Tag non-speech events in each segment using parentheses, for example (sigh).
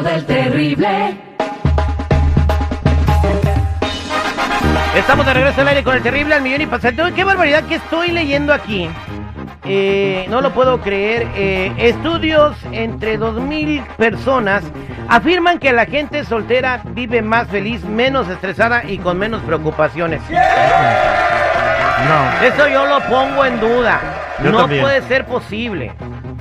del terrible. Estamos de regreso al aire con el terrible al millón y pasante. Qué barbaridad que estoy leyendo aquí. Eh, no lo puedo creer. Eh, estudios entre 2.000 personas afirman que la gente soltera vive más feliz, menos estresada y con menos preocupaciones. No, Eso yo lo pongo en duda. Yo no también. puede ser posible.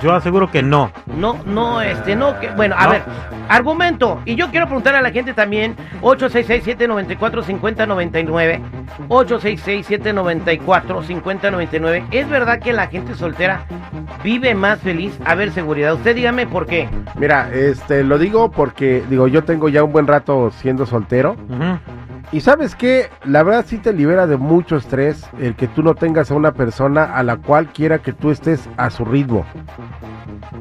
Yo aseguro que no. No, no, este, no, que, bueno, a No. ver, argumento, y yo quiero preguntar a la gente también, 866-794-5099, 866-794-5099, ¿es verdad que la gente soltera vive más feliz? A ver, seguridad, usted dígame por qué. Mira, este, lo digo porque, digo, yo tengo ya un buen rato siendo soltero. Y sabes que la verdad sí te libera de mucho estrés el que tú no tengas a una persona a la cual quiera que tú estés a su ritmo.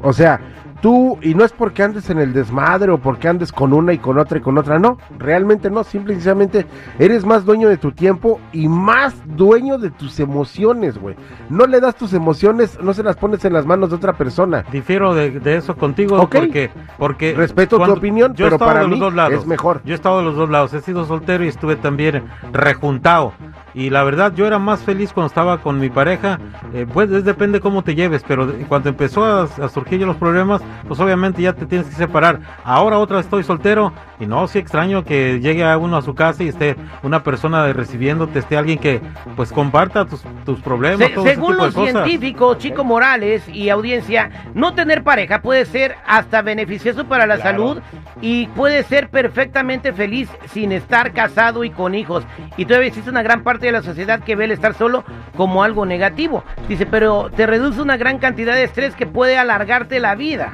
O sea, tú, y no es porque andes en el desmadre o porque andes con una y con otra y con otra, no, realmente no, simple y sencillamente eres más dueño de tu tiempo y más dueño de tus emociones, güey. No le das tus emociones, no se las pones en las manos de otra persona. Difiero de, de eso contigo porque, porque Respeto tu opinión, yo pero para mí es mejor. Yo he estado de los dos lados. He sido soltero y estuve también rejuntado. Y la verdad, yo era más feliz cuando estaba con mi pareja. Eh, pues es, depende cómo te lleves, pero de- cuando empezó a, a surgir ya los problemas, pues obviamente ya te tienes que separar. Ahora otra vez estoy soltero y no, sí extraño que llegue a uno a su casa y esté una persona de recibiéndote, esté alguien que pues comparta tus, tus problemas. Se- todo según los científicos, Chico Morales y audiencia, no tener pareja puede ser hasta beneficioso para la Claro. salud y puede ser perfectamente feliz sin estar casado y con hijos. Y todavía existe una gran parte de la sociedad que ve el estar solo como algo negativo. Dice, pero te reduce una gran cantidad de estrés que puede alargarte la vida.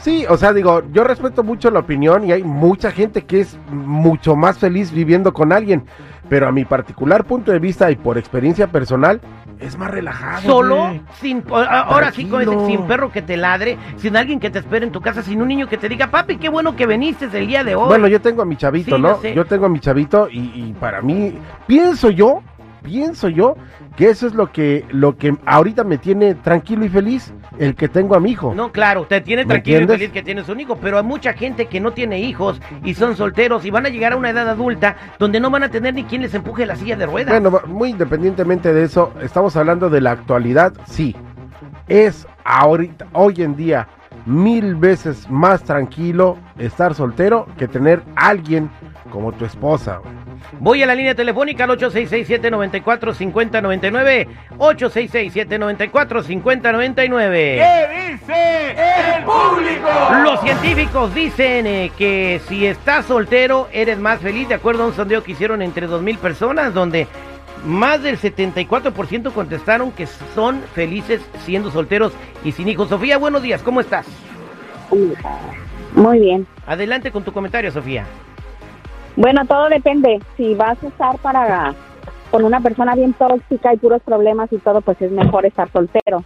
Sí, o sea, digo, yo respeto mucho la opinión y hay mucha gente que es mucho más feliz viviendo con alguien, pero a mi particular punto de vista y por experiencia personal, es más relajado. Solo, güey. sin, ahora sí, Tranquilo. sin perro que te ladre, sin alguien que te espere en tu casa, sin un niño que te diga, papi, qué bueno que viniste el día de hoy. Bueno, yo tengo a mi chavito, Sí, ¿no? Yo tengo a mi chavito y, y para mí, pienso yo, pienso yo que eso es lo que, lo que ahorita me tiene tranquilo y feliz, el que tengo a mi hijo. No, claro, te tiene ¿Me tranquilo y feliz que tienes un hijo, pero hay mucha gente que no tiene hijos y son solteros y van a llegar a una edad adulta donde no van a tener ni quien les empuje la silla de ruedas. Bueno, muy independientemente de eso, estamos hablando de la actualidad, sí. Es ahorita, hoy en día, mil veces más tranquilo estar soltero que tener alguien como tu esposa. Voy a la línea telefónica al 866-794-5099. 866-794-5099. Los científicos dicen eh, que si estás soltero eres más feliz, de acuerdo a un sondeo que hicieron entre 2.000 personas, donde más del 74% contestaron que son felices siendo solteros y sin hijos. Sofía, buenos días, ¿cómo estás? Muy bien. Adelante con tu comentario, Sofía. Bueno, todo depende. Si vas a estar para con una persona bien tóxica y puros problemas y todo, pues es mejor estar soltero.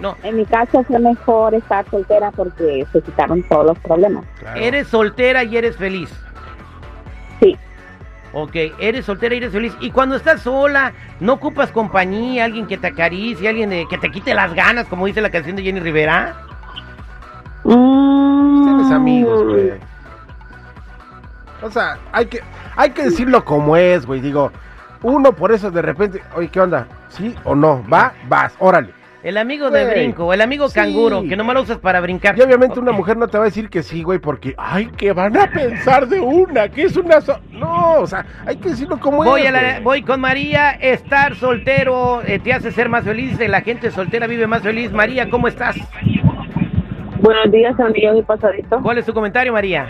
No, En mi caso fue mejor estar soltera porque se quitaron todos los problemas. eres soltera y eres feliz. Sí. Ok, eres soltera y eres feliz. Y cuando estás sola, no ocupas compañía, alguien que te acaricie, alguien de- que te quite las ganas, como dice la canción de Jenny Rivera. Mm, Tienes amigos, güey. O sea, hay que, hay que decirlo como es, güey. Digo, uno por eso de repente, oye, ¿qué onda? ¿Sí o no? ¿Va? Vas, órale. El amigo de Güey, brinco, el amigo sí. canguro, que nomás lo usas para brincar. Y obviamente una mujer no te va a decir que sí, güey, porque, ay, que van a pensar de una, que es una... so-". No, o sea, hay que decirlo como Voy, es. a la- güey. voy con María, estar soltero eh, te hace ser más feliz, la gente soltera vive más feliz. María, ¿cómo estás? Buenos días, millón y pasadito. ¿Cuál es tu comentario, María?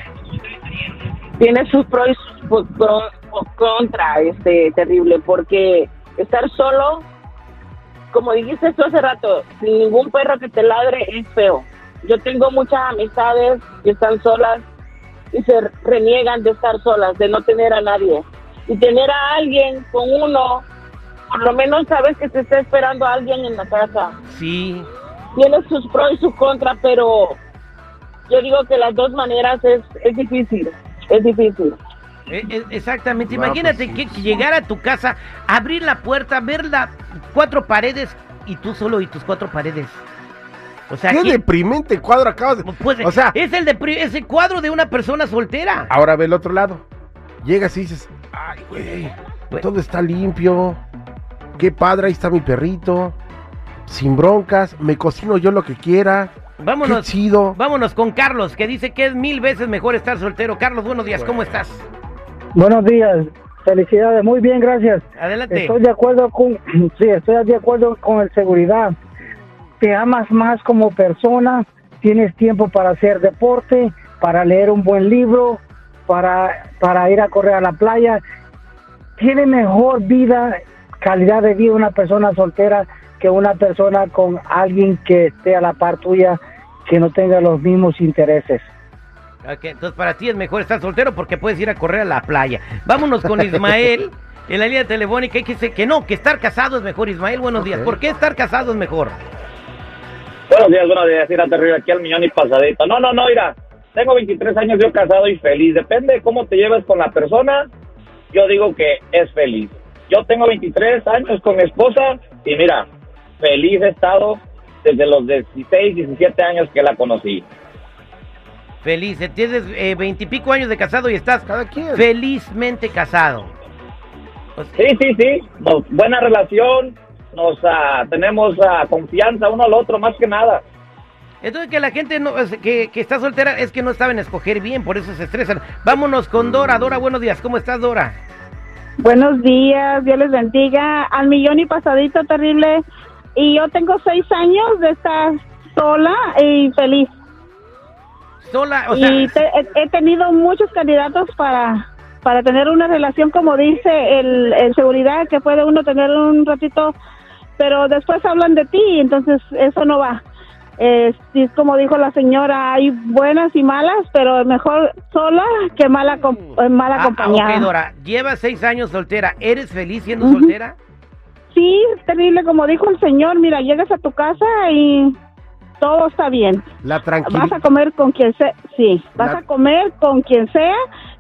Tiene sus pros y sus pro- contra, este, terrible, porque estar solo, como dijiste tú hace rato, sin ningún perro que te ladre es feo. Yo tengo muchas amistades que están solas y se reniegan de estar solas, de no tener a nadie. Y tener a alguien con uno, por lo menos sabes que te está esperando alguien en la casa. Sí. tiene sus pros y sus contras, pero yo digo que las dos maneras es, es difícil, es difícil. Eh, eh, exactamente, imagínate pues que, llegar a tu casa, abrir la puerta, ver las cuatro paredes y tú solo y tus cuatro paredes. O sea, Qué ¿quién- deprimente cuadro acabas de... pues, o sea, es el de cuadro de una persona soltera. ahora ve el otro lado. Llegas y dices, ay, güey, Pues- todo está limpio. Qué padre, ahí está mi perrito. Sin broncas, me cocino yo lo que quiera. Qué Vámonos, chido. vámonos con Carlos, que dice que es mil veces mejor estar soltero. Carlos, buenos días, ¿cómo estás? Buenos días, felicidades, muy bien, gracias. Adelante. Estoy de acuerdo con, (clears throat) sí, estoy de acuerdo con el seguridad. Te amas más como persona, tienes tiempo para hacer deporte, para leer un buen libro, para, para ir a correr a la playa. Tiene mejor vida, calidad de vida una persona soltera que una persona con alguien que esté a la par tuya, que no tenga los mismos intereses. Ok, entonces para ti es mejor estar soltero porque puedes ir a correr a la playa. Vámonos con Ismael (laughs) en la línea telefónica y que dice que no, que estar casado es mejor. Ismael, buenos días. Ok. ¿Por qué estar casado es mejor? Buenos días, buenos días, ir a terrible aquí al millón y pasadito. No, no, no, mira, tengo 23 años, yo casado y feliz. Depende de cómo te lleves con la persona, yo digo que es feliz. Yo tengo 23 años con mi esposa y mira, feliz he estado desde los 16, 17 años que la conocí. Feliz, tienes eh, veintipico años de casado y estás Cada quien. felizmente casado. O sea, Sí, sí, sí, nos- buena relación, nos ah, tenemos ah, confianza uno al otro, más que nada. Entonces que la gente no, que, que está soltera es que no saben escoger bien, por eso se estresan. Vámonos con Dora. Dora, buenos días. ¿Cómo estás, Dora? Buenos días, Dios les bendiga. Al millón y pasadito terrible. Y yo tengo seis años de estar sola y feliz. Sola, o sea, y te- he, he tenido muchos candidatos para para tener una relación, como dice el, el seguridad, que puede uno tener un ratito, pero después hablan de ti, entonces eso no va. Eh, como dijo la señora, hay buenas y malas, pero mejor sola que mala, com- eh, mala ah, acompañada. ok, Dora. Llevas seis años soltera. ¿Eres feliz siendo soltera? Sí, terrible, como dijo el señor, mira, llegas a tu casa y todo está bien. La Vas a tranquilidad. comer con quien sea, sí, vas La- a comer con quien sea,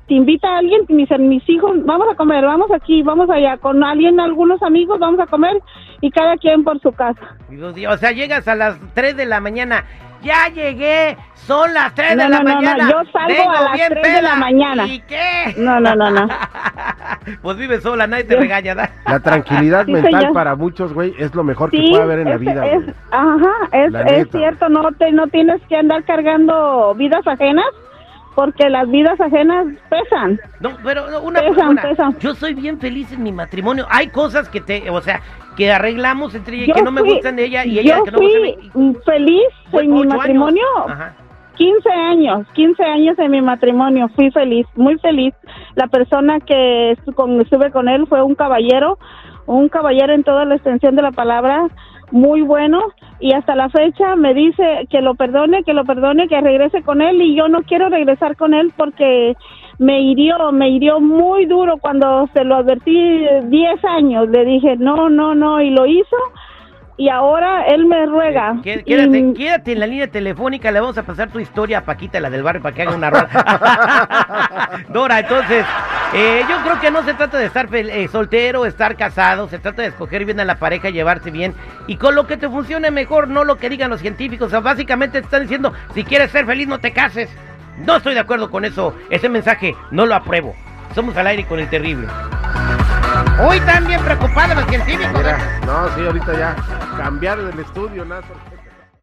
te invita a alguien, dicen mis hijos, vamos a comer, vamos aquí, vamos allá, con alguien, algunos amigos, vamos a comer y cada quien por su casa. Y dos días, O sea, llegas a las 3 de la mañana. Ya llegué, son las 3 No, de la no, no, no, mañana. yo salgo vengo a las bien 3 de la mañana. ¿Y qué? No, no, no, no. (laughs) (laughs) pues vives sola, nadie te Yo- regaña. ¿da? La tranquilidad (laughs) Sí, mental señor. para muchos, güey, es lo mejor que puede haber en la vida. es- ajá, es, La es neta. cierto, no te, no tienes que andar cargando vidas ajenas, porque las vidas ajenas pesan. No, pero una, Pesan, una- pesan. yo soy bien feliz en mi matrimonio. Hay cosas que te, o sea, que arreglamos entre ella y Yo que no me gustan de ella y ella yo que no me gustan de fui feliz en mi matrimonio. Ajá. 15 años, 15 años en mi matrimonio, fui feliz, muy feliz. La persona que estuve con él fue un caballero, un caballero en toda la extensión de la palabra, muy bueno y hasta la fecha me dice que lo perdone, que lo perdone, que regrese con él y yo no quiero regresar con él porque me hirió, me hirió muy duro cuando se lo advertí eh, 10 años, le dije no, no, no y lo hizo y ahora él me ruega. Qué- Quédate, Y- quédate en la línea telefónica, le vamos a pasar tu historia a Paquita, la del barrio, para que haga una (laughs) rola. (laughs) Dora, entonces, eh, yo creo que no se trata de estar eh, soltero, estar casado, se trata de escoger bien a la pareja, llevarse bien y con lo que te funcione mejor, no lo que digan los científicos. O sea, básicamente te están diciendo, si quieres ser feliz, no te cases. No estoy de acuerdo con eso, ese mensaje no lo apruebo. Somos al aire con el terrible. Hoy bien preocupados los científicos. Mira, no, sí, ahorita ya cambiar del estudio, Nazo.